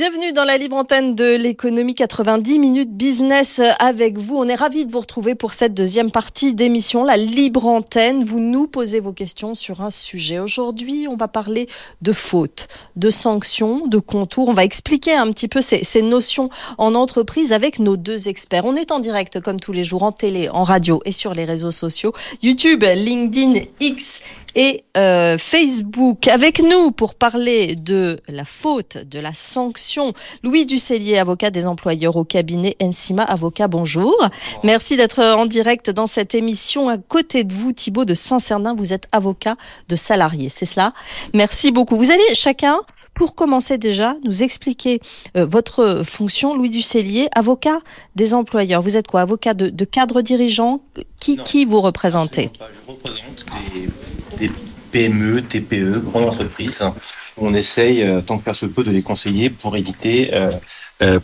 Bienvenue dans la libre antenne de l'économie 90 minutes business avec vous. On est ravis de vous retrouver pour cette deuxième partie d'émission, la libre antenne. Vous nous posez vos questions sur un sujet. Aujourd'hui, on va parler de fautes, de sanctions, de contours. On va expliquer un petit peu ces, ces notions en entreprise avec nos deux experts. On est en direct comme tous les jours en télé, en radio et sur les réseaux sociaux. YouTube, LinkedIn, X et euh, Facebook. Avec nous pour parler de la faute, de la sanction, Louis Ducellier, avocat des employeurs au cabinet Ensima Avocat, bonjour. Merci d'être en direct dans cette émission. À côté de vous, Thibaut de Saint-Cernin, vous êtes avocat de salariés, c'est cela? Merci beaucoup. Vous allez chacun pour commencer déjà, nous expliquer euh, votre fonction, Louis Ducellier, avocat des employeurs. Vous êtes quoi? Avocat de, de cadre dirigeant? Qui, qui vous représentez? Je représente des, des, PME, TPE, grandes entreprises. On essaye, euh, tant que faire se peut, de les conseiller pour éviter, euh, euh,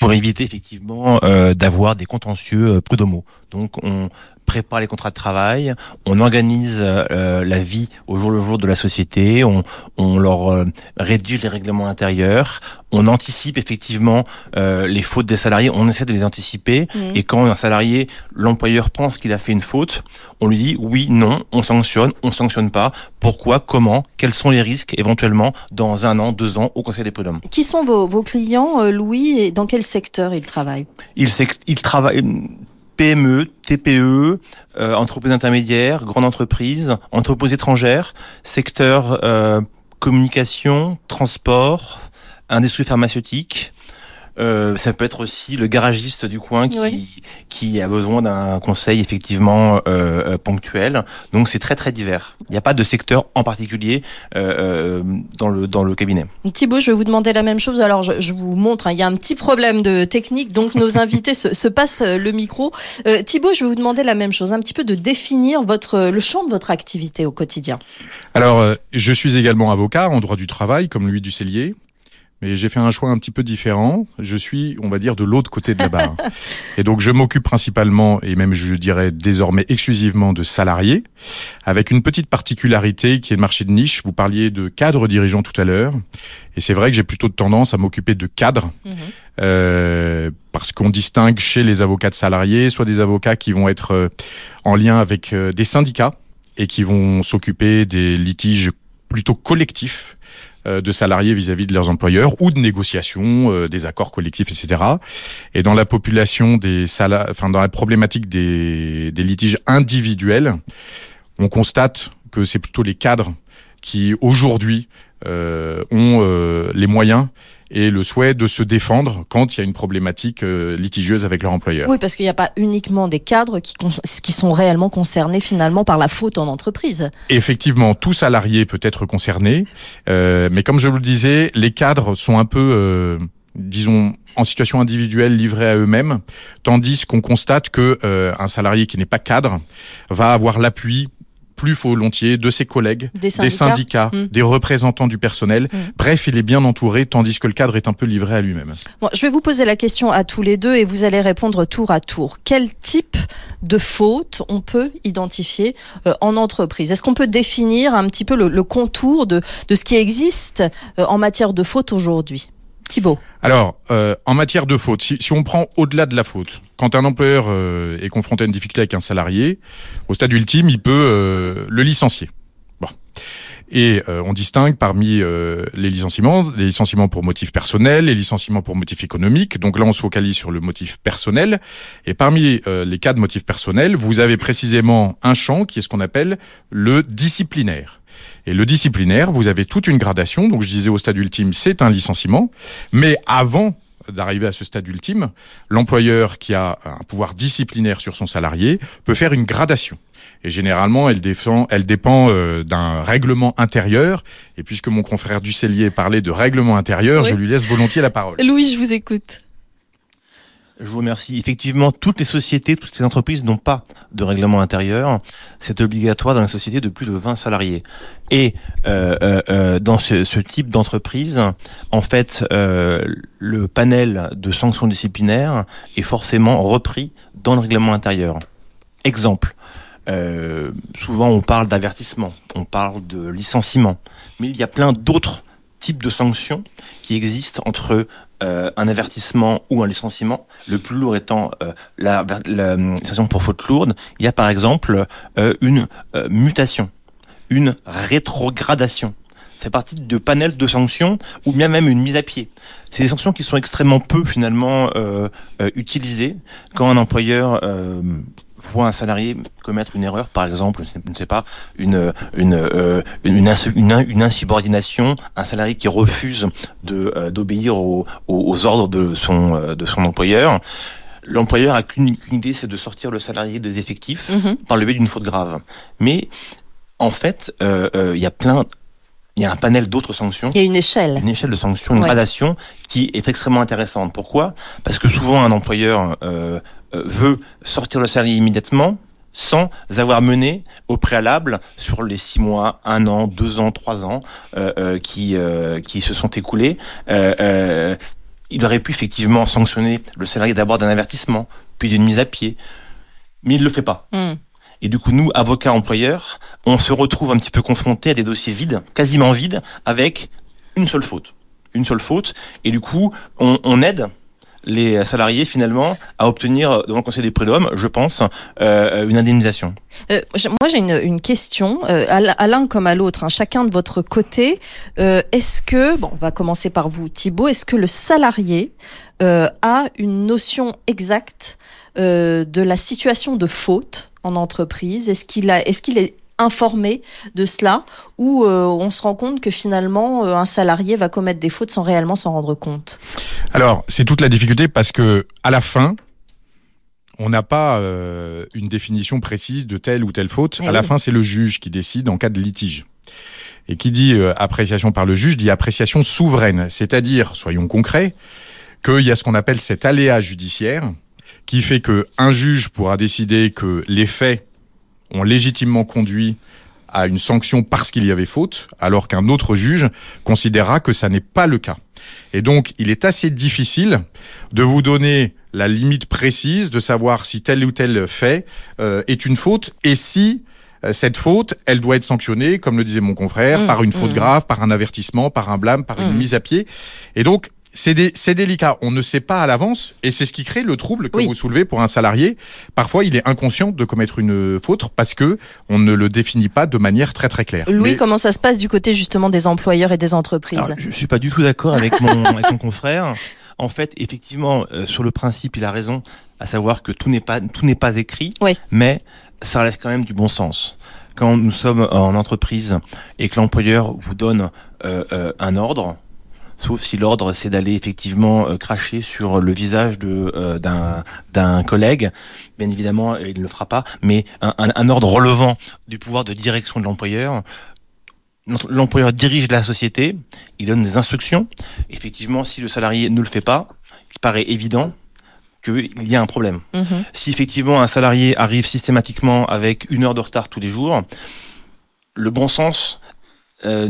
pour éviter effectivement d'avoir des contentieux prud'homaux. Donc on prépare les contrats de travail, on organise euh, la vie au jour le jour de la société, on, on leur euh, rédige les règlements intérieurs, on anticipe effectivement euh, les fautes des salariés, on essaie de les anticiper, Mmh. et quand un salarié, l'employeur pense qu'il a fait une faute, on lui dit oui, non, on sanctionne, on sanctionne pas, pourquoi, comment, quels sont les risques éventuellement dans un an, deux ans au Conseil des prud'hommes. Qui sont vos, vos clients, Louis, et dans quel secteur ils travaillent? Il, sait- il travaille PME, TPE, euh, entreprises intermédiaires, grandes entreprises, entreprises étrangères, secteur euh, communication, transport, industrie pharmaceutique. Euh, ça peut être aussi le garagiste du coin qui, Oui. qui a besoin d'un conseil effectivement euh, euh, ponctuel. Donc c'est très très divers. Il n'y a pas de secteur en particulier euh, dans le dans le cabinet. Thibaut, je vais vous demander la même chose. Alors, je, je vous montre, hein, il y a un petit problème de technique, donc nos invités se, se passent le micro. Euh, Thibaut, je vais vous demander la même chose, un petit peu de définir votre, le champ de votre activité au quotidien. Alors, euh, je suis également avocat en droit du travail, comme Louis Ducellier. Mais j'ai fait un choix un petit peu différent. Je suis, on va dire, de l'autre côté de la barre. et donc, je m'occupe principalement, et même je dirais désormais exclusivement, de salariés, avec une petite particularité qui est le marché de niche. Vous parliez de cadres dirigeants tout à l'heure. Et c'est vrai que j'ai plutôt de tendance à m'occuper de cadres, euh, parce qu'on distingue chez les avocats de salariés, soit des avocats qui vont être euh, en lien avec euh, des syndicats et qui vont s'occuper des litiges plutôt collectifs de salariés vis-à-vis de leurs employeurs ou de négociations, euh, des accords collectifs, etc. Et dans la population des sala enfin dans la problématique des, litiges individuels, on constate que c'est plutôt les cadres qui aujourd'hui euh, ont euh, les moyens et le souhait de se défendre quand il y a une problématique euh, litigieuse avec leur employeur. Oui, parce qu'il n'y a pas uniquement des cadres qui, sont réellement concernés finalement par la faute en entreprise. Effectivement, tout salarié peut être concerné, euh, mais comme je vous le disais, les cadres sont un peu, euh, disons, en situation individuelle, livrés à eux-mêmes, tandis qu'on constate que euh, un salarié qui n'est pas cadre va avoir l'appui plus volontiers de ses collègues, Des syndicats. Mm. des représentants du personnel. Mm. Bref, il est bien entouré, tandis que le cadre est un peu livré à lui-même. Bon, je vais vous poser la question à tous les deux et vous allez répondre tour à tour. Quel type de faute on peut identifier euh, en entreprise? Est-ce qu'on peut définir un petit peu le, le contour de, de ce qui existe euh, en matière de faute aujourd'hui? Thibaut. Alors, euh, en matière de faute, si, on prend au-delà de la faute, quand un employeur euh, est confronté à une difficulté avec un salarié, au stade ultime, il peut euh, le licencier. Bon. Et on distingue parmi les licenciements, les licenciements pour motif personnel, les licenciements pour motif économique. Donc là, on se focalise sur le motif personnel. Et parmi les cas de motif personnel, vous avez précisément un champ qui est ce qu'on appelle le disciplinaire. Et le disciplinaire, vous avez toute une gradation. Donc je disais au stade ultime, c'est un licenciement. Mais avant d'arriver à ce stade ultime, l'employeur qui a un pouvoir disciplinaire sur son salarié peut faire une gradation. Et généralement, elle, défend, elle dépend euh, d'un règlement intérieur. Et puisque mon confrère Ducellier parlait de règlement intérieur, Oui. je lui laisse volontiers la parole. Louis, je vous écoute. Je vous remercie. Effectivement, toutes les sociétés, toutes les entreprises n'ont pas de règlement intérieur. C'est obligatoire dans les sociétés de plus de 20 salariés. Et euh, euh, euh, dans ce, type d'entreprise, en fait, le panel de sanctions disciplinaires est forcément repris dans le règlement intérieur. Exemple. Souvent, on parle d'avertissement, on parle de licenciement, mais il y a plein d'autres types de sanctions qui existent entre euh, un avertissement ou un licenciement. Le plus lourd étant euh, la, la, sanction pour faute lourde. Il y a par exemple euh, une euh, mutation, une rétrogradation. C'est partie de panel de sanctions ou bien même une mise à pied. C'est des sanctions qui sont extrêmement peu finalement euh, euh, utilisées quand un employeur euh, voit un salarié commettre une erreur, par exemple, je ne sais pas, une une euh, une, une, insu- une, une insubordination, un salarié qui refuse de euh, d'obéir aux, aux, ordres de son euh, de son employeur. L'employeur a qu'une idée, c'est de sortir le salarié des effectifs Mhm. par le biais d'une faute grave. Mais en fait, il y a plein, il y a un panel d'autres sanctions Il y a une échelle. une échelle de sanctions, une Ouais. gradation qui est extrêmement intéressante. Pourquoi? Parce que souvent un employeur euh, veut sortir le salarié immédiatement sans avoir mené au préalable sur les six mois, un an, deux ans, trois ans euh, euh, qui euh, qui se sont écoulés. euh, euh, il aurait pu effectivement sanctionner le salarié d'abord d'un avertissement, puis d'une mise à pied, mais il le fait pas. Hmm. Et du coup, nous, avocats employeurs, on se retrouve un petit peu confrontés à des dossiers vides, quasiment vides, avec une seule faute. Une seule faute. Et du coup, on, on aide les salariés finalement à obtenir devant le Conseil des prud'hommes, je pense, euh, une indemnisation. Euh, moi, j'ai une, question, euh, à l'un comme à l'autre, hein, chacun de votre côté. Est-ce que, bon, on va commencer par vous, Thibault, est-ce que le salarié a une notion exacte de la situation de faute en entreprise? Est-ce qu'il qu'il est informé de cela ou euh, on se rend compte que finalement euh, un salarié va commettre des fautes sans réellement s'en rendre compte Alors, c'est toute la difficulté parce que à la fin, on n'a pas euh, une définition précise de telle ou telle faute. Eh à la fin, c'est le juge qui décide en cas de litige. Et qui dit appréciation par le juge dit appréciation souveraine, c'est-à-dire, soyons concrets, qu'il y a ce qu'on appelle cet aléa judiciaire qui fait que un juge pourra décider que les faits ont légitimement conduit à une sanction parce qu'il y avait faute, alors qu'un autre juge considérera que ça n'est pas le cas. Et donc, il est assez difficile de vous donner la limite précise de savoir si tel ou tel fait euh, est une faute et si euh, cette faute, elle doit être sanctionnée, comme le disait mon confrère, Mmh, par une faute mmh. grave, par un avertissement, par un blâme, par une Mmh. mise à pied. Et donc, c'est dé- c'est délicat. On ne sait pas à l'avance et c'est ce qui crée le trouble que Oui. vous soulevez pour un salarié. Parfois, il est inconscient de commettre une faute parce que on ne le définit pas de manière très très claire. Louis, Mais- comment ça se passe du côté justement des employeurs et des entreprises Alors, je suis pas du tout d'accord avec mon, avec mon confrère. En fait, effectivement, euh, sur le principe, il a raison, à savoir que tout n'est pas tout n'est pas écrit, Oui. mais ça relève quand même du bon sens. Quand nous sommes en entreprise et que l'employeur vous donne euh, euh, un ordre, sauf si l'ordre c'est d'aller effectivement euh, cracher sur le visage de euh, d'un d'un collègue, bien évidemment il ne le fera pas, mais un, un, un ordre relevant du pouvoir de direction de l'employeur. L'employeur dirige la société, il donne des instructions. Effectivement, si le salarié ne le fait pas, il paraît évident qu'il y a un problème. Mhm. Si effectivement un salarié arrive systématiquement avec une heure de retard tous les jours, le bon sens euh,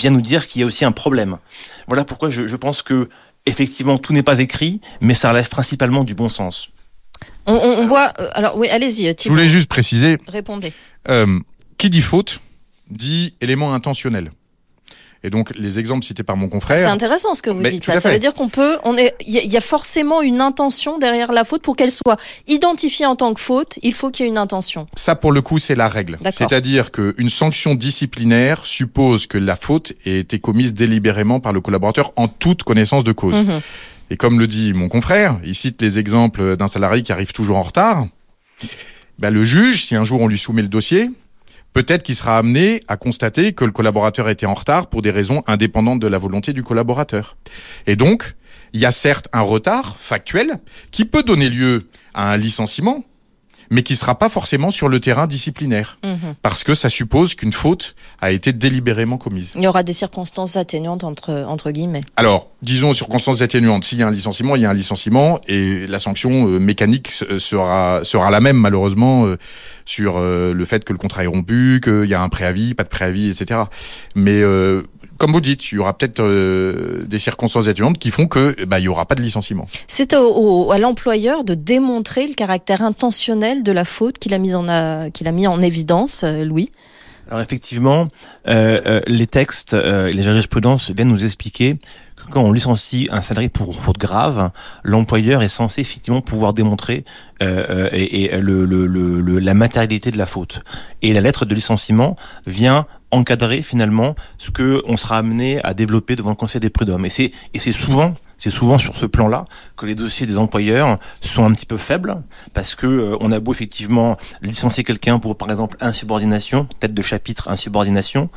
vient nous dire qu'il y a aussi un problème. Voilà pourquoi je, je pense que effectivement tout n'est pas écrit, mais ça relève principalement du bon sens. on, on- on voit. euh, alors oui, allez-y, Je voulais juste préciser, répondez. euh, qui dit faute dit élément intentionnel. Et donc, les exemples cités par mon C'est confrère, intéressant ce que vous dites là. Ça veut dire qu'on peut, on est, il y, a- il y a forcément une intention derrière la faute pour qu'elle soit identifiée en tant que faute. Il faut qu'il y ait une intention. ça pour le coup, c'est la règle. C'est-à-dire qu'une sanction disciplinaire suppose que la faute ait été commise délibérément par le collaborateur en toute connaissance de cause. Mhm. Et comme le dit mon confrère, il cite les exemples d'un salarié qui arrive toujours en retard. Ben, le juge, si un jour on lui soumet le dossier, peut-être qu'il sera amené à constater que le collaborateur était en retard pour des raisons indépendantes de la volonté du collaborateur. Et donc, il y a certes un retard factuel qui peut donner lieu à un licenciement, mais qui sera pas forcément sur le terrain disciplinaire, Mhm. parce que ça suppose qu'une faute a été délibérément commise. Il y aura des circonstances atténuantes entre, entre guillemets. Alors, disons circonstances atténuantes. S'il y a un licenciement, il y a un licenciement et la sanction euh, mécanique s- sera sera la même malheureusement euh, sur euh, le fait que le contrat est rompu, qu'il y a un préavis, pas de préavis, etc. Mais euh, comme vous dites, il y aura peut-être euh, des circonstances atténuantes qui font que bah, il y aura pas de licenciement. C'est au- au- à l'employeur de démontrer le caractère intentionnel de la faute qu'il a, mise en a- qu'il a mis en évidence, euh, Louis. Alors effectivement, euh, euh, les textes euh, les jurisprudences viennent nous expliquer que quand on licencie un salarié pour faute grave, l'employeur est censé effectivement pouvoir démontrer euh, euh, et, et le, le- le- la matérialité de la faute. Et la lettre de licenciement vient encadrer finalement ce que on sera amené à développer devant le Conseil des prud'hommes. Et c'est et c'est souvent c'est souvent sur ce plan-là que les dossiers des employeurs sont un petit peu faibles parce que euh, on a beau effectivement licencier quelqu'un pour par exemple insubordination, tête de chapitre insubordination,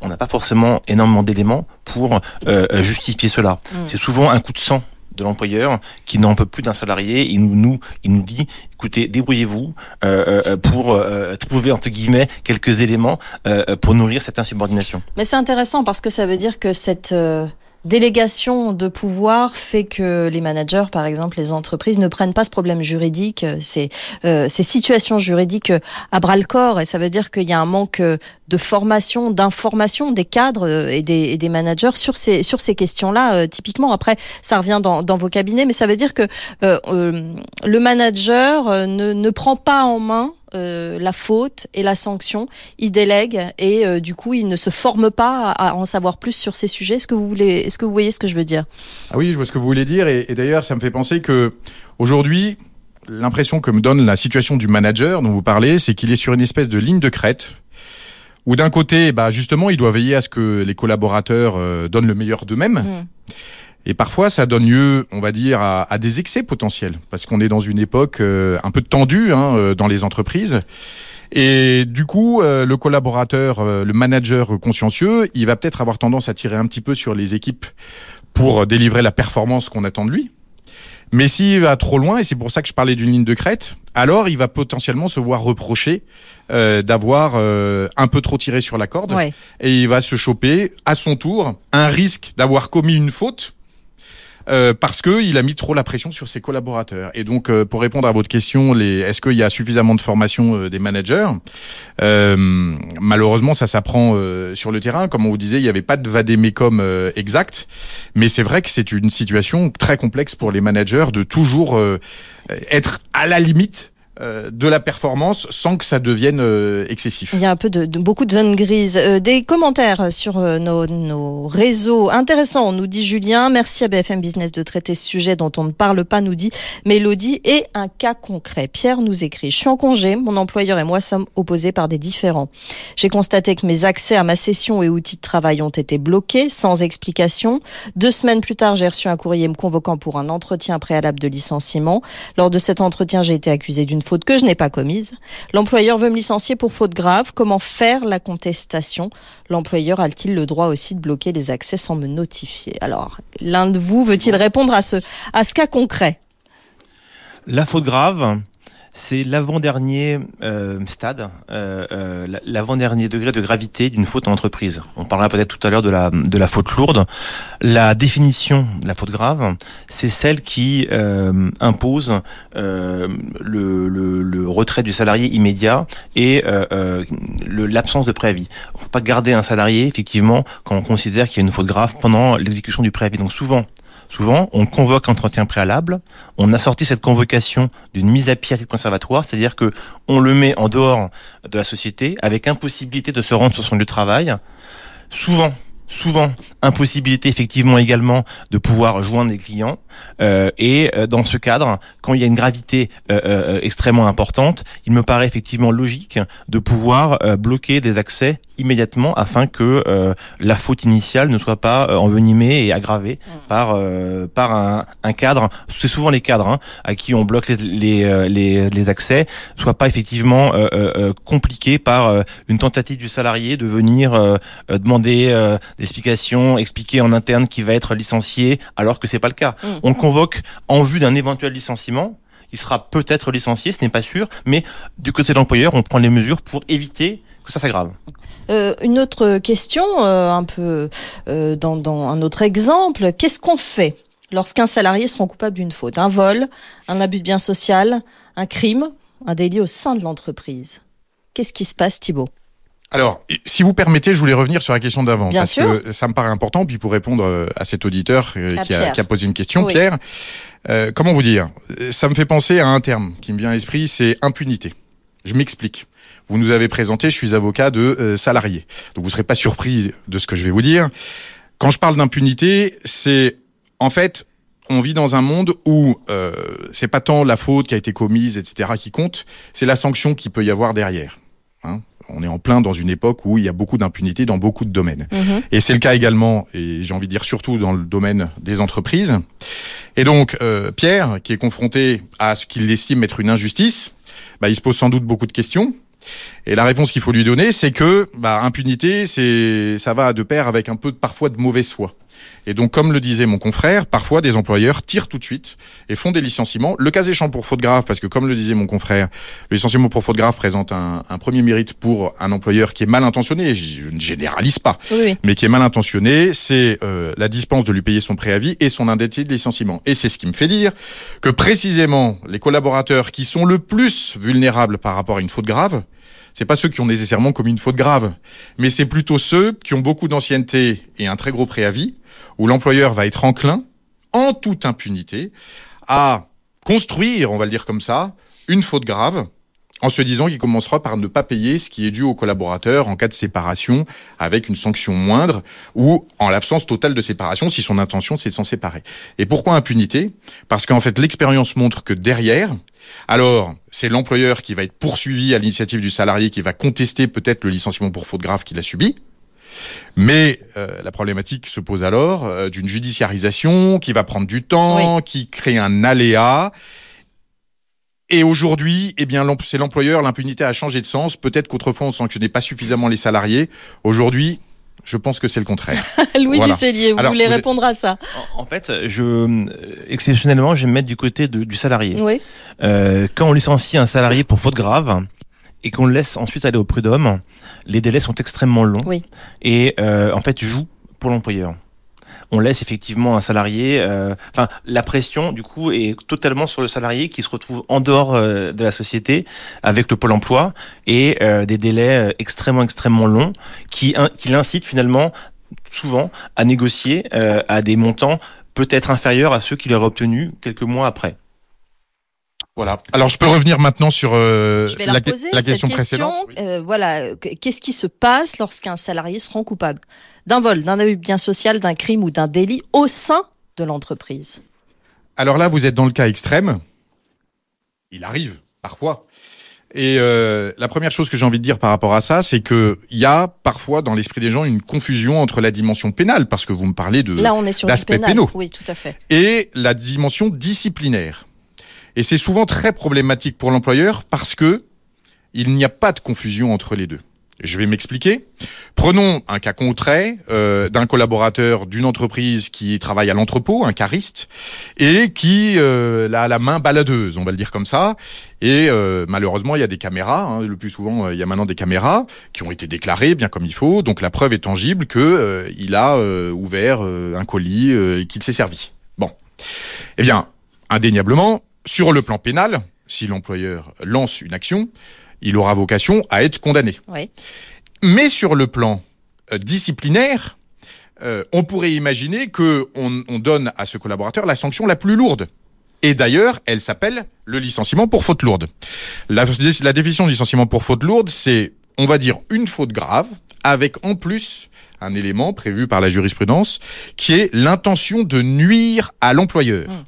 on n'a pas forcément énormément d'éléments pour euh, justifier cela. Mm. C'est souvent un coup de sang de l'employeur qui n'en peut plus d'un salarié. Il nous, nous, il nous dit, écoutez, débrouillez-vous euh, euh, pour euh, trouver entre guillemets quelques éléments euh, pour nourrir cette insubordination. Mais c'est intéressant parce que ça veut dire que cette euh, délégation de pouvoir fait que les managers, par exemple, les entreprises, ne prennent pas ce problème juridique, euh, ces, euh, ces situations juridiques euh, à bras le corps. Et ça veut dire qu'il y a un manque euh, de formation, d'information des cadres et des, managers sur ces, questions-là. typiquement, après, ça revient dans, vos cabinets, mais ça veut dire que euh, le manager ne prend pas en main euh, la faute et la sanction, il délègue et euh, du coup il ne se forme pas à, à en savoir plus sur ces sujets. Est-ce que vous voulez, est-ce que vous voyez ce que je veux dire? Ah oui, je vois ce que vous voulez dire. Et, et d'ailleurs, ça me fait penser que aujourd'hui, l'impression que me donne la situation du manager dont vous parlez, c'est qu'il est sur une espèce de ligne de crête. Où d'un côté, bah justement, il doit veiller à ce que les collaborateurs euh, donnent le meilleur d'eux-mêmes. Mhm. Et parfois, ça donne lieu, on va dire, à, à des excès potentiels, parce qu'on est dans une époque euh, un peu tendue hein, euh, dans les entreprises. Et du coup, euh, le collaborateur, euh, le manager consciencieux, il va peut-être avoir tendance à tirer un petit peu sur les équipes pour délivrer la performance qu'on attend de lui. Mais s'il va trop loin, et c'est pour ça que je parlais d'une ligne de crête, alors il va potentiellement se voir reprocher euh, d'avoir euh, un peu trop tiré sur la corde Ouais. et il va se choper à son tour un risque d'avoir commis une faute euh, parce que il a mis trop la pression sur ses collaborateurs. Et donc, euh, pour répondre à votre question, les, est-ce qu'il y a suffisamment de formation euh, des managers? Euh, Malheureusement, ça s'apprend sur le terrain. Comme on vous disait, il n'y avait pas de vadémécum euh, exact, mais c'est vrai que c'est une situation très complexe pour les managers de toujours être à la limite euh, de la performance sans que ça devienne euh, excessif. Il y a un peu de, beaucoup de zones grises. Euh, des commentaires sur nos, nos réseaux intéressants, nous dit Julien. Merci à BFM Business de traiter ce sujet dont on ne parle pas, nous dit Mélodie. Et un cas concret. Pierre nous écrit Je suis en congé, mon employeur et moi sommes opposés par des différends. J'ai constaté que mes accès à ma session et outils de travail ont été bloqués sans explication. Deux semaines plus tard, j'ai reçu un courrier me convoquant pour un entretien préalable de licenciement. Lors de cet entretien, j'ai été accusé d'une faute que je n'ai pas commise. L'employeur veut me licencier pour faute grave. Comment faire la contestation? L'employeur a-t-il le droit aussi de bloquer les accès sans me notifier? Alors, l'un de vous veut-il répondre à ce, à ce cas concret? La faute grave, c'est l'avant-dernier euh, stade, euh, euh, la- l'avant-dernier degré de gravité d'une faute en entreprise. On parlera peut-être tout à l'heure de la, de la faute lourde. La définition de la faute grave, c'est celle qui euh, impose euh, le, le- le retrait du salarié immédiat et euh, l'absence de préavis. On ne peut pas garder un salarié, effectivement, quand on considère qu'il y a une faute grave pendant l'exécution du préavis. Donc souvent, Souvent, on convoque un entretien préalable, on a sorti cette convocation d'une mise à pied à titre conservatoire, c'est-à-dire que on le met en dehors de la société avec impossibilité de se rendre sur son lieu de travail. Souvent, souvent, impossibilité effectivement également de pouvoir joindre des clients. Euh, et euh, dans ce cadre, quand il y a une gravité euh, extrêmement importante, il me paraît effectivement logique de pouvoir bloquer des accès immédiatement afin que euh, la faute initiale ne soit pas euh, envenimée et aggravée par euh, par un, un cadre. C'est souvent les cadres hein, à qui on bloque les les, les, les accès, soit pas effectivement compliqué par une tentative du salarié de venir demander des explications, expliquer en interne qu'il va être licencié, alors que c'est pas le cas. Mm. On le convoque en vue d'un éventuel licenciement. il sera peut-être licencié, ce n'est pas sûr, mais du côté de l'employeur, on prend les mesures pour éviter que ça s'aggrave. Euh, une autre question, euh, un peu euh, dans, dans un autre exemple, qu'est-ce qu'on fait lorsqu'un salarié se rend coupable d'une faute? Un vol, un abus de bien social, un crime, un délit au sein de l'entreprise? Qu'est-ce qui se passe, Thibault? Alors, si vous permettez, je voulais revenir sur la question d'avant. Bien parce sûr. que ça me paraît important. Puis pour répondre à cet auditeur À qui, a, Pierre. qui a posé une question, Oui. Pierre, euh, comment vous dire? Ça me fait penser à un terme qui me vient à l'esprit, c'est impunité. Je m'explique. Vous nous avez présenté, je suis avocat de euh, salarié. Donc vous serez pas surpris de ce que je vais vous dire. Quand je parle d'impunité, c'est en fait, on vit dans un monde où euh, c'est pas tant la faute qui a été commise, etc., qui compte, c'est la sanction qui peut y avoir derrière. Hein on est en plein dans une époque où il y a beaucoup d'impunité dans beaucoup de domaines. Mhm. Et c'est le cas également, et j'ai envie de dire surtout dans le domaine des entreprises. Et donc, euh, Pierre, qui est confronté à ce qu'il estime être une injustice, bah, il se pose sans doute beaucoup de questions. Et la réponse qu'il faut lui donner, c'est que bah, impunité, c'est ça va de pair avec un peu parfois de mauvaise foi. Et donc, comme le disait mon confrère, parfois des employeurs tirent tout de suite et font des licenciements. Le cas échéant pour faute grave, parce que comme le disait mon confrère, le licenciement pour faute grave présente un, un premier mérite pour un employeur qui est mal intentionné. Je, je ne généralise pas, Oui, mais qui est mal intentionné, c'est euh, la dispense de lui payer son préavis et son indemnité de licenciement. Et c'est ce qui me fait dire que précisément les collaborateurs qui sont le plus vulnérables par rapport à une faute grave, c'est pas ceux qui ont nécessairement commis une faute grave, mais c'est plutôt ceux qui ont beaucoup d'ancienneté et un très gros préavis, où l'employeur va être enclin, en toute impunité, à construire, on va le dire comme ça, une faute grave, en se disant qu'il commencera par ne pas payer ce qui est dû au collaborateur en cas de séparation avec une sanction moindre ou en l'absence totale de séparation si son intention c'est de s'en séparer. Et pourquoi impunité? Parce qu'en fait l'expérience montre que derrière, alors c'est l'employeur qui va être poursuivi à l'initiative du salarié qui va contester peut-être le licenciement pour faute grave qu'il a subi. Mais euh, la problématique se pose alors euh, d'une judiciarisation qui va prendre du temps, qui crée un aléa. Et aujourd'hui, eh bien, c'est l'employeur, l'impunité a changé de sens. Peut-être qu'autrefois, on sanctionnait pas suffisamment les salariés. Aujourd'hui, je pense que c'est le contraire. Louis Voilà. Ducellier, vous Alors, voulez vous répondre à ça En, en fait, je euh, exceptionnellement, je vais me mettre du côté de- du salarié. Oui. Euh, quand on licencie un salarié pour faute grave et qu'on le laisse ensuite aller au prud'homme, les délais sont extrêmement longs Oui. et euh, en fait joue pour l'employeur. On laisse effectivement un salarié, euh, enfin la pression du coup est totalement sur le salarié qui se retrouve en dehors euh, de la société avec le pôle emploi et euh, des délais extrêmement extrêmement longs qui, qui l'incitent finalement souvent à négocier euh, à des montants peut-être inférieurs à ceux qu'il aurait obtenus quelques mois après. Voilà. Alors, je peux revenir maintenant sur euh, Je vais la, la, que- poser, la cette question précédente. Euh, voilà, qu- qu'est-ce qui se passe lorsqu'un salarié se rend coupable d'un vol, d'un abus de bien social, d'un crime ou d'un délit au sein de l'entreprise? Alors là, vous êtes dans le cas extrême. Il arrive, parfois. Et euh, la première chose que j'ai envie de dire par rapport à ça, c'est que il y a parfois dans l'esprit des gens une confusion entre la dimension pénale, parce que vous me parlez de Là, on est sur pénal. pénaux. Oui, tout à fait. et la dimension disciplinaire. Et c'est souvent très problématique pour l'employeur parce que il n'y a pas de confusion entre les deux. Je vais m'expliquer. Prenons un cas concret euh, d'un collaborateur d'une entreprise qui travaille à l'entrepôt, un cariste, et qui euh, a la main baladeuse, on va le dire comme ça. Et euh, malheureusement, il y a des caméras. hein, le plus souvent, euh, il y a maintenant des caméras qui ont été déclarées bien comme il faut. Donc la preuve est tangible que il a ouvert un colis et qu'il s'est servi. Bon, eh bien, indéniablement, sur le plan pénal, si l'employeur lance une action, il aura vocation à être condamné. Oui. Mais sur le plan euh, disciplinaire, euh, on pourrait imaginer que on, on donne à ce collaborateur la sanction la plus lourde. Et d'ailleurs, elle s'appelle le licenciement pour faute lourde. La, la définition de licenciement pour faute lourde, c'est, on va dire, une faute grave, avec en plus un élément prévu par la jurisprudence, qui est l'intention de nuire à l'employeur. Mm.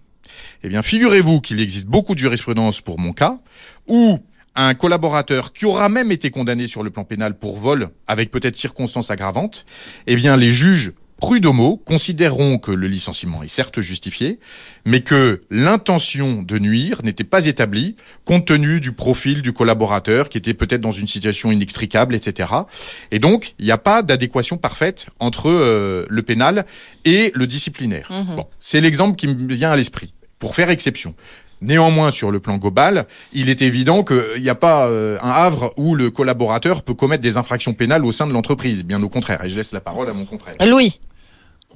Eh bien, figurez-vous qu'il existe beaucoup de jurisprudence pour mon cas, où un collaborateur qui aura même été condamné sur le plan pénal pour vol, avec peut-être circonstances aggravantes, eh bien, les juges prud'homaux considéreront que le licenciement est certes justifié, mais que l'intention de nuire n'était pas établie compte tenu du profil du collaborateur qui était peut-être dans une situation inextricable, etc. Et donc, il n'y a pas d'adéquation parfaite entre euh, le pénal et le disciplinaire. Mhm. Bon, c'est l'exemple qui me vient à l'esprit, pour faire exception. Néanmoins, sur le plan global, il est évident qu'il n'y a pas euh, un havre où le collaborateur peut commettre des infractions pénales au sein de l'entreprise. Bien au contraire. Et je laisse la parole à mon confrère. Louis.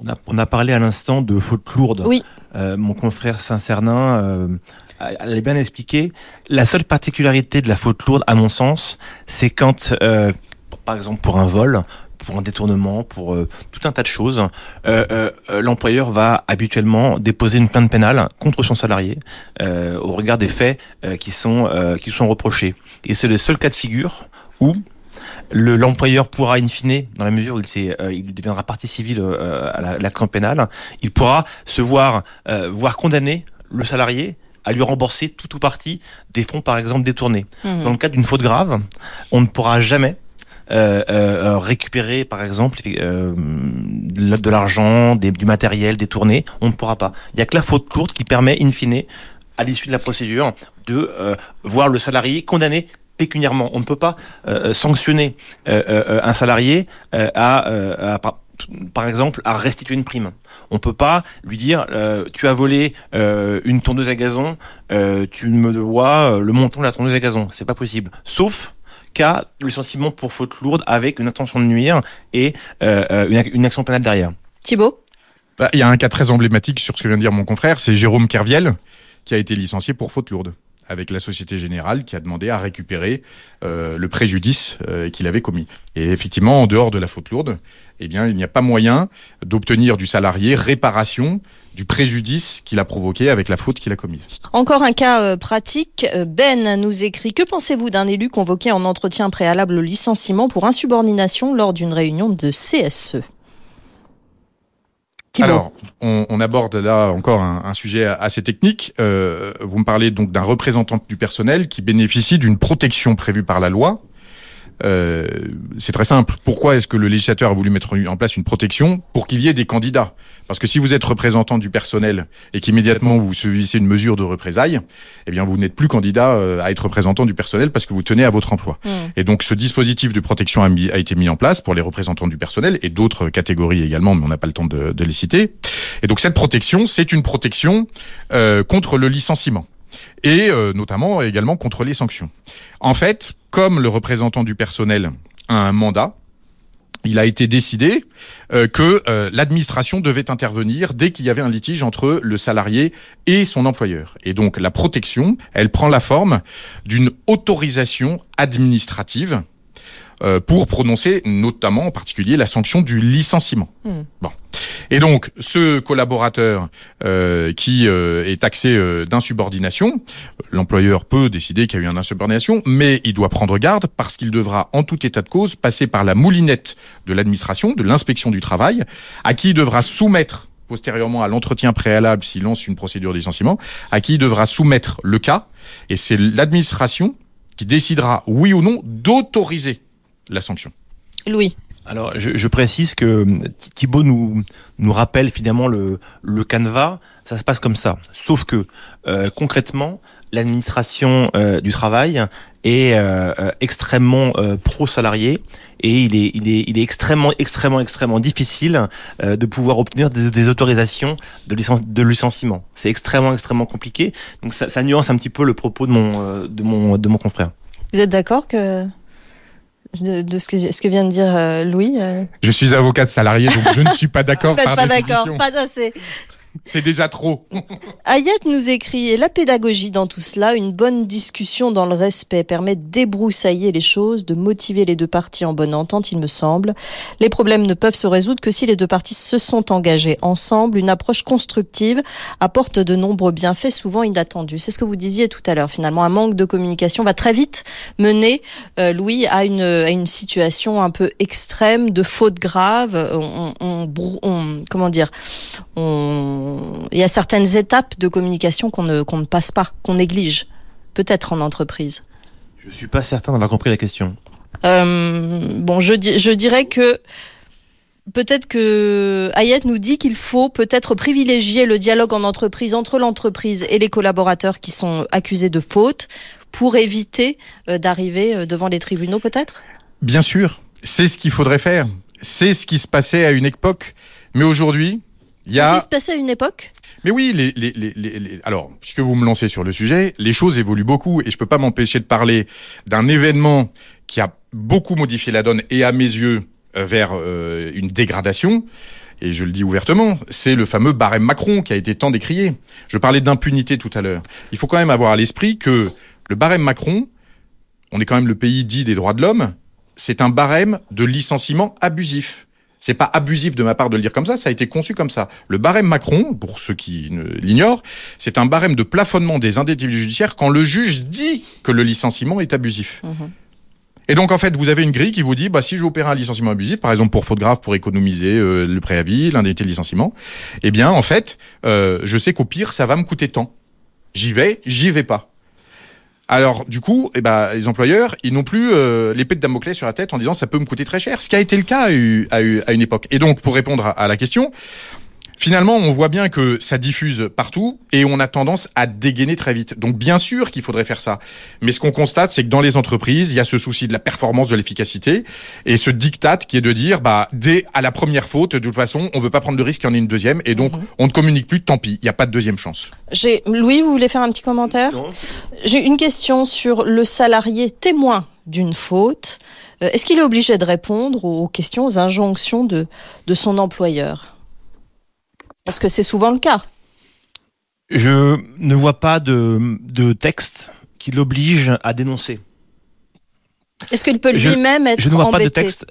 On a, on a parlé à l'instant de faute lourde. Oui. Euh, mon confrère Saint-Cernin euh, elle bien expliqué. La seule particularité de la faute lourde, à mon sens, c'est quand, euh, par exemple, pour un vol, pour un détournement, pour euh, tout un tas de choses, euh, euh, l'employeur va habituellement déposer une plainte pénale contre son salarié au regard des faits qui sont qui sont reprochés. Et c'est le seul cas de figure où l'employeur pourra in fine, dans la mesure où il, il deviendra partie civile à l'action pénale, il pourra se voir voir condamner le salarié à lui rembourser tout ou partie des fonds, par exemple, détournés. Mmh. Dans le cas d'une faute grave, on ne pourra jamais récupérer, par exemple, euh, de l'argent, du matériel détourné. On ne pourra pas. Il n'y a que la faute courte qui permet, in fine, à l'issue de la procédure, de voir le salarié condamné pécuniairement. On ne peut pas sanctionner un salarié à, par exemple, à restituer une prime. On peut pas lui dire euh, tu as volé euh, une tondeuse à gazon, euh, tu me dois le montant de la tondeuse à gazon. C'est pas possible. Sauf cas licenciement pour faute lourde avec une intention de nuire et une, action pénale derrière. Thibault bah, Il y a un cas très emblématique sur ce que vient de dire mon confrère, c'est Jérôme Kerviel qui a été licencié pour faute lourde avec la Société Générale qui a demandé à récupérer euh, le préjudice euh, qu'il avait commis. Et effectivement, en dehors de la faute lourde, eh bien, il n'y a pas moyen d'obtenir du salarié réparation du préjudice qu'il a provoqué avec la faute qu'il a commise. Encore un cas euh, pratique. Ben nous écrit Que pensez-vous d'un élu convoqué en entretien préalable au licenciement pour insubordination lors d'une réunion de CSE alors, on, aborde là encore un, sujet assez technique. Euh, vous me parlez donc d'un représentant du personnel qui bénéficie d'une protection prévue par la loi euh, c'est très simple. Pourquoi est-ce que le législateur a voulu mettre en place une protection pour qu'il y ait des candidats? Parce que si vous êtes représentant du personnel et qu'immédiatement vous subissez une mesure de représailles, eh bien vous n'êtes plus candidat euh, à être représentant du personnel parce que vous tenez à votre emploi. Mmh. Et donc ce dispositif de protection a, a, été mis en place pour les représentants du personnel et d'autres catégories également, mais on n'a pas le temps de, de, les citer. Et donc cette protection, c'est une protection euh, contre le licenciement et euh, notamment également contre les sanctions. En fait, comme le représentant du personnel a un mandat, il a été décidé euh, que euh, l'administration devait intervenir dès qu'il y avait un litige entre le salarié et son employeur. Et donc la protection, elle prend la forme d'une autorisation administrative euh, pour prononcer notamment en particulier la sanction du licenciement. Hmm. Bon. Et donc ce collaborateur euh, qui euh, est taxé euh, d'insubordination, l'employeur peut décider qu'il y a eu une insubordination, mais il doit prendre garde parce qu'il devra en tout état de cause passer par la moulinette de l'administration, de l'inspection du travail, à qui il devra soumettre postérieurement à l'entretien préalable s'il lance une procédure de licenciement, à qui il devra soumettre le cas, et c'est l'administration qui décidera oui ou non d'autoriser la sanction. Louis. Alors, je, précise que Thibault nous, nous rappelle finalement le, le canevas. Ça se passe comme ça. Sauf que, euh, concrètement, l'administration euh, du travail est euh, extrêmement pro-salarié et il est, il, est, il est extrêmement, extrêmement, extrêmement difficile de pouvoir obtenir des, autorisations de, licence, de licenciement. C'est extrêmement, extrêmement compliqué. Donc, ça, ça nuance un petit peu le propos de mon, de mon, de mon confrère. Vous êtes d'accord que de, ce, que, ce, que, vient de dire euh, Louis. Euh. Je suis avocat de salarié, donc je ne suis pas d'accord. pas d'accord, pas assez. C'est déjà trop. Ayette nous écrit La pédagogie dans tout cela, une bonne discussion dans le respect permet de débroussailler les choses, de motiver les deux parties en bonne entente, il me semble. Les problèmes ne peuvent se résoudre que si les deux parties se sont engagées ensemble. Une approche constructive apporte de nombreux bienfaits, souvent inattendus. C'est ce que vous disiez tout à l'heure. Finalement, un manque de communication va très vite mener, euh, Louis, à une, à une situation un peu extrême de faute grave. On comment dire on il y a certaines étapes de communication qu'on ne, ne passe pas, qu'on néglige, peut-être en entreprise. Je ne suis pas certain d'avoir compris la question. Euh, bon, je, je dirais que peut-être que Ayette nous dit qu'il faut peut-être privilégier le dialogue en entreprise entre l'entreprise et les collaborateurs qui sont accusés de faute pour éviter euh, d'arriver euh, devant les tribunaux peut-être? Bien sûr, c'est ce qu'il faudrait faire. C'est ce qui se passait à une époque. Mais aujourd'hui, Il y a... Ça passé à une époque Mais oui, les, les, les, les, alors, puisque vous me lancez sur le sujet, les choses évoluent beaucoup et je peux pas m'empêcher de parler d'un événement qui a beaucoup modifié la donne et à mes yeux vers euh, une dégradation. Et je le dis ouvertement, c'est le fameux barème Macron qui a été tant décrié. Je parlais d'impunité tout à l'heure. Il faut quand même avoir à l'esprit que le barème Macron, on est quand même le pays dit des droits de l'homme, c'est un barème de licenciement abusif. C'est pas abusif de ma part de le dire comme ça, ça a été conçu comme ça. Le barème Macron, pour ceux qui l'ignorent, c'est un barème de plafonnement des indemnités judiciaires quand le juge dit que le licenciement est abusif. Mmh. Et donc en fait, vous avez une grille qui vous dit, bah si je opère un licenciement abusif, par exemple pour faute grave, pour économiser euh, le préavis, l'indemnité de licenciement, eh bien en fait, euh, je sais qu'au pire, ça va me coûter tant. J'y vais, j'y vais pas. Alors du coup, eh ben, les employeurs, ils n'ont plus euh, l'épée de Damoclès sur la tête en disant ça peut me coûter très cher, ce qui a été le cas à, à une époque. Et donc pour répondre à la question, Finalement, on voit bien que ça diffuse partout et on a tendance à dégainer très vite. Donc bien sûr qu'il faudrait faire ça. Mais ce qu'on constate, c'est que dans les entreprises, il y a ce souci de la performance, de l'efficacité et ce diktat qui est de dire, bah, dès à la première faute, de toute façon, on veut pas prendre de risque qu'il y en ait une deuxième et donc mhm. on ne communique plus, tant pis, il n'y a pas de deuxième chance. J'ai Louis, vous voulez faire un petit commentaire? J'ai une question sur le salarié témoin d'une faute. Euh, est-ce qu'il est obligé de répondre aux questions, aux injonctions de, de son employeur? Parce que c'est souvent le cas. Je ne vois pas de, texte qui l'oblige à dénoncer. Est-ce qu'il peut lui-même être Je ne vois pas de texte.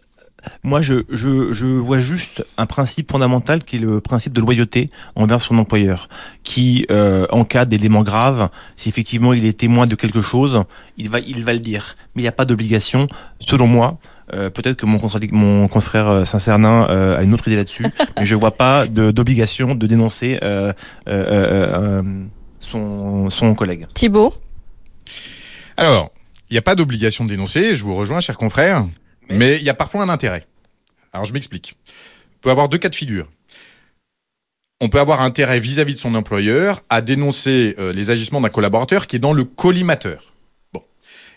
Moi, je, je, vois juste un principe fondamental qui est le principe de loyauté envers son employeur, qui, euh, en cas d'élément grave, si effectivement il est témoin de quelque chose, il va, il va le dire. Mais il n'y a pas d'obligation, selon moi, euh, peut-être que mon, mon confrère euh, Saint-Cernin euh, a une autre idée là-dessus, mais je vois pas d'obligation de, dénoncer son, son collègue. Thibault Alors, il n'y a pas d'obligation de dénoncer, je vous rejoins, cher confrère, mais il y a parfois un intérêt. Alors, je m'explique. On peut avoir deux cas de figure. On peut avoir intérêt vis-à-vis -vis de son employeur à dénoncer les agissements d'un collaborateur qui est dans le collimateur.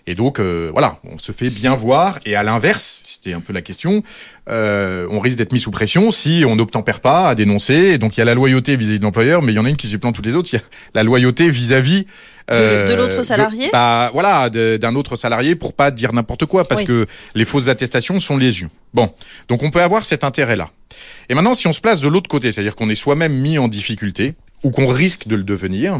Et donc, euh, voilà, on se fait bien voir. Et à l'inverse, c'était un peu la question, euh, on risque d'être mis sous pression si on n'obtempère pas à dénoncer. Et donc, il y a la loyauté vis-à-vis de l'employeur, mais il y en a une qui s'éplante toutes les autres. Il y a la loyauté vis-à-vis euh, de, l'autre salarié? bah, Voilà, d'un autre salarié pour pas dire n'importe quoi, parce que les fausses attestations sont les yeux. Bon, donc on peut avoir cet intérêt-là. Et maintenant, si on se place de l'autre côté, c'est-à-dire qu'on est soi-même mis en difficulté, ou qu'on risque de le devenir,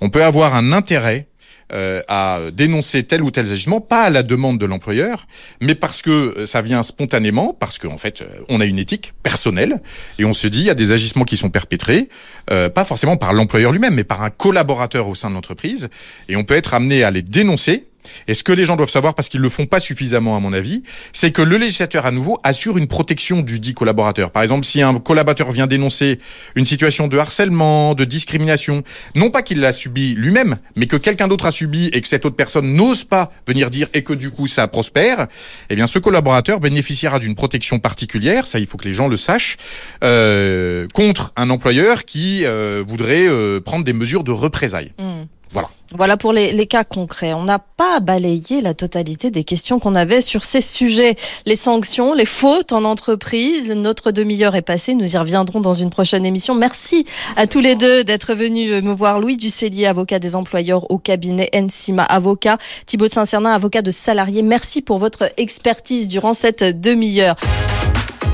on peut avoir un intérêt euh, à dénoncer tel ou tel agissement, pas à la demande de l'employeur, mais parce que euh, ça vient spontanément, parce qu'en en fait, euh, on a une éthique personnelle, et on se dit, il y a des agissements qui sont perpétrés, pas forcément par l'employeur lui-même, mais par un collaborateur au sein de l'entreprise, et on peut être amené à les dénoncer et ce que les gens doivent savoir, parce qu'ils le font pas suffisamment à mon avis, c'est que le législateur à nouveau assure une protection du dit collaborateur. Par exemple, si un collaborateur vient dénoncer une situation de harcèlement, de discrimination, non pas qu'il l'a subi lui-même, mais que quelqu'un d'autre a subi et que cette autre personne n'ose pas venir dire et que du coup ça prospère, eh bien ce collaborateur bénéficiera d'une protection particulière, ça il faut que les gens le sachent, euh, contre un employeur qui euh, voudrait euh, prendre des mesures de représailles. Mmh. Voilà. Voilà pour les, cas concrets. On n'a pas balayé la totalité des questions qu'on avait sur ces sujets. Les sanctions, les fautes en entreprise. Notre demi-heure est passée. Nous y reviendrons dans une prochaine émission. Merci à tous les deux d'être venus me voir. Louis Ducellier, avocat des employeurs au cabinet Ensima Avocat. Thibaut de Saint-Cernin, avocat de salariés. Merci pour votre expertise durant cette demi-heure.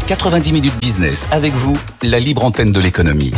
90 minutes business avec vous, la libre antenne de l'économie.